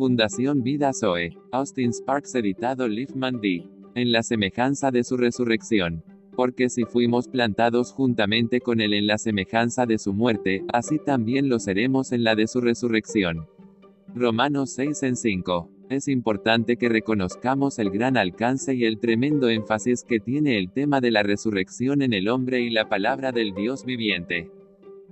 Fundación Vida Zoe. Austin Sparks editado Liefman D. En la semejanza de su resurrección. Porque si fuimos plantados juntamente con él en la semejanza de su muerte, así también lo seremos en la de su resurrección. Romanos 6 en 5. Es importante que reconozcamos el gran alcance y el tremendo énfasis que tiene el tema de la resurrección en el hombre y la palabra del Dios viviente.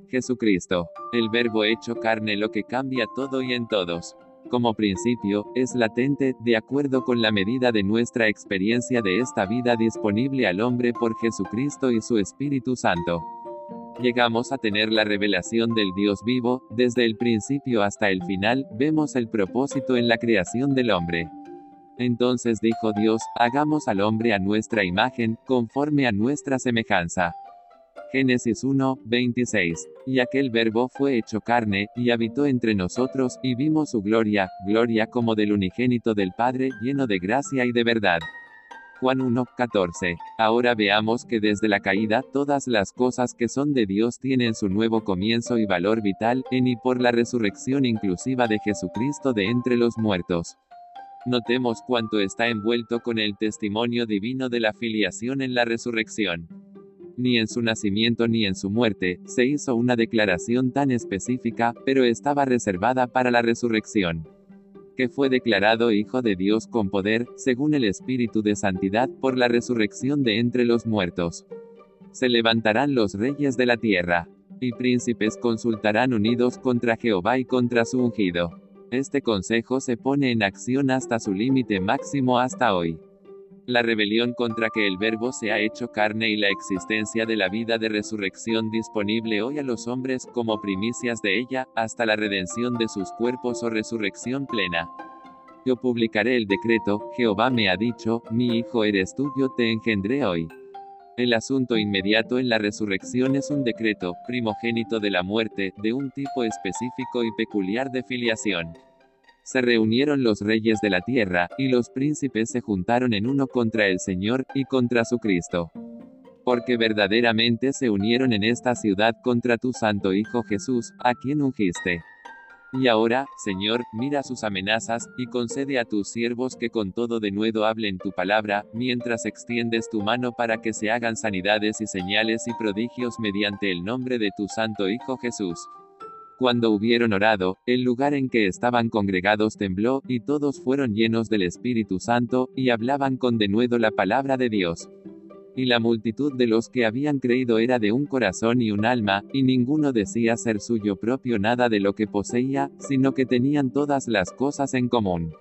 Jesucristo, el verbo hecho carne lo que cambia todo y en todos. Como principio, es latente, de acuerdo con la medida de nuestra experiencia de esta vida disponible al hombre por Jesucristo y su Espíritu Santo llegamos a tener la revelación del Dios vivo, desde el principio hasta el final, vemos el propósito en la creación del hombre. Entonces dijo Dios, hagamos al hombre a nuestra imagen, conforme a nuestra semejanza. Génesis 1, 26. Y aquel verbo fue hecho carne, y habitó entre nosotros, y vimos su gloria, gloria como del unigénito del Padre, lleno de gracia y de verdad. Juan 1, 14. Ahora veamos que desde la caída todas las cosas que son de Dios tienen su nuevo comienzo y valor vital, en y por la resurrección inclusiva de Jesucristo de entre los muertos. Notemos cuánto está envuelto con el testimonio divino de la filiación en la resurrección. Ni en su nacimiento ni en su muerte, se hizo una declaración tan específica, pero estaba reservada para la resurrección que fue declarado Hijo de Dios con poder, según el Espíritu de Santidad, por la resurrección de entre los muertos. Se levantarán los reyes de la tierra, y príncipes consultarán unidos contra Jehová y contra su ungido. Este consejo se pone en acción hasta su límite máximo hasta hoy la rebelión contra que el Verbo se ha hecho carne y la existencia de la vida de resurrección disponible hoy a los hombres como primicias de ella, hasta la redención de sus cuerpos o resurrección plena. Yo publicaré el decreto, Jehová me ha dicho, mi hijo eres tú, yo te engendré hoy. El asunto inmediato en la resurrección es un decreto, primogénito de la muerte, de un tipo específico y peculiar de filiación se reunieron los reyes de la tierra, y los príncipes se juntaron en uno contra el Señor, y contra su Cristo. Porque verdaderamente se unieron en esta ciudad contra tu santo Hijo Jesús, a quien ungiste. Y ahora, Señor, mira sus amenazas, y concede a tus siervos que con todo denuedo hablen tu palabra, mientras extiendes tu mano para que se hagan sanidades y señales y prodigios mediante el nombre de tu santo Hijo Jesús. Cuando hubieron orado, el lugar en que estaban congregados tembló, y todos fueron llenos del Espíritu Santo, y hablaban con denuedo la palabra de Dios. Y la multitud de los que habían creído era de un corazón y un alma, y ninguno decía ser suyo propio nada de lo que poseía, sino que tenían todas las cosas en común.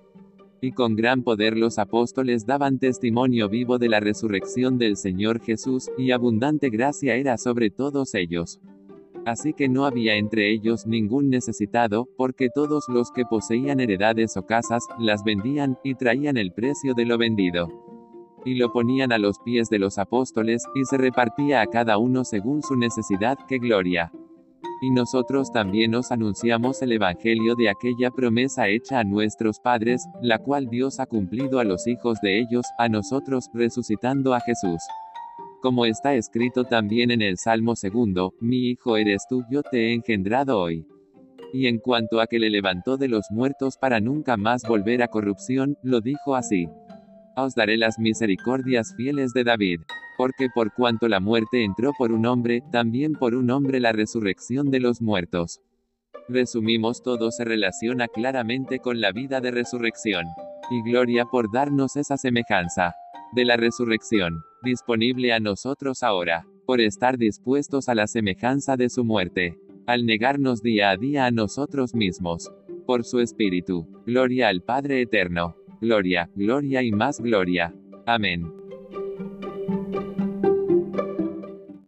Y con gran poder los apóstoles daban testimonio vivo de la resurrección del Señor Jesús, y abundante gracia era sobre todos ellos. Así que no había entre ellos ningún necesitado, porque todos los que poseían heredades o casas, las vendían, y traían el precio de lo vendido. Y lo ponían a los pies de los apóstoles, y se repartía a cada uno según su necesidad, que gloria. Y nosotros también os anunciamos el Evangelio de aquella promesa hecha a nuestros padres, la cual Dios ha cumplido a los hijos de ellos, a nosotros, resucitando a Jesús como está escrito también en el Salmo segundo, mi hijo eres tú, yo te he engendrado hoy. Y en cuanto a que le levantó de los muertos para nunca más volver a corrupción, lo dijo así. Os daré las misericordias fieles de David. Porque por cuanto la muerte entró por un hombre, también por un hombre la resurrección de los muertos. Resumimos todo se relaciona claramente con la vida de resurrección. Y gloria por darnos esa semejanza de la resurrección, disponible a nosotros ahora, por estar dispuestos a la semejanza de su muerte, al negarnos día a día a nosotros mismos, por su Espíritu. Gloria al Padre Eterno. Gloria, gloria y más gloria. Amén.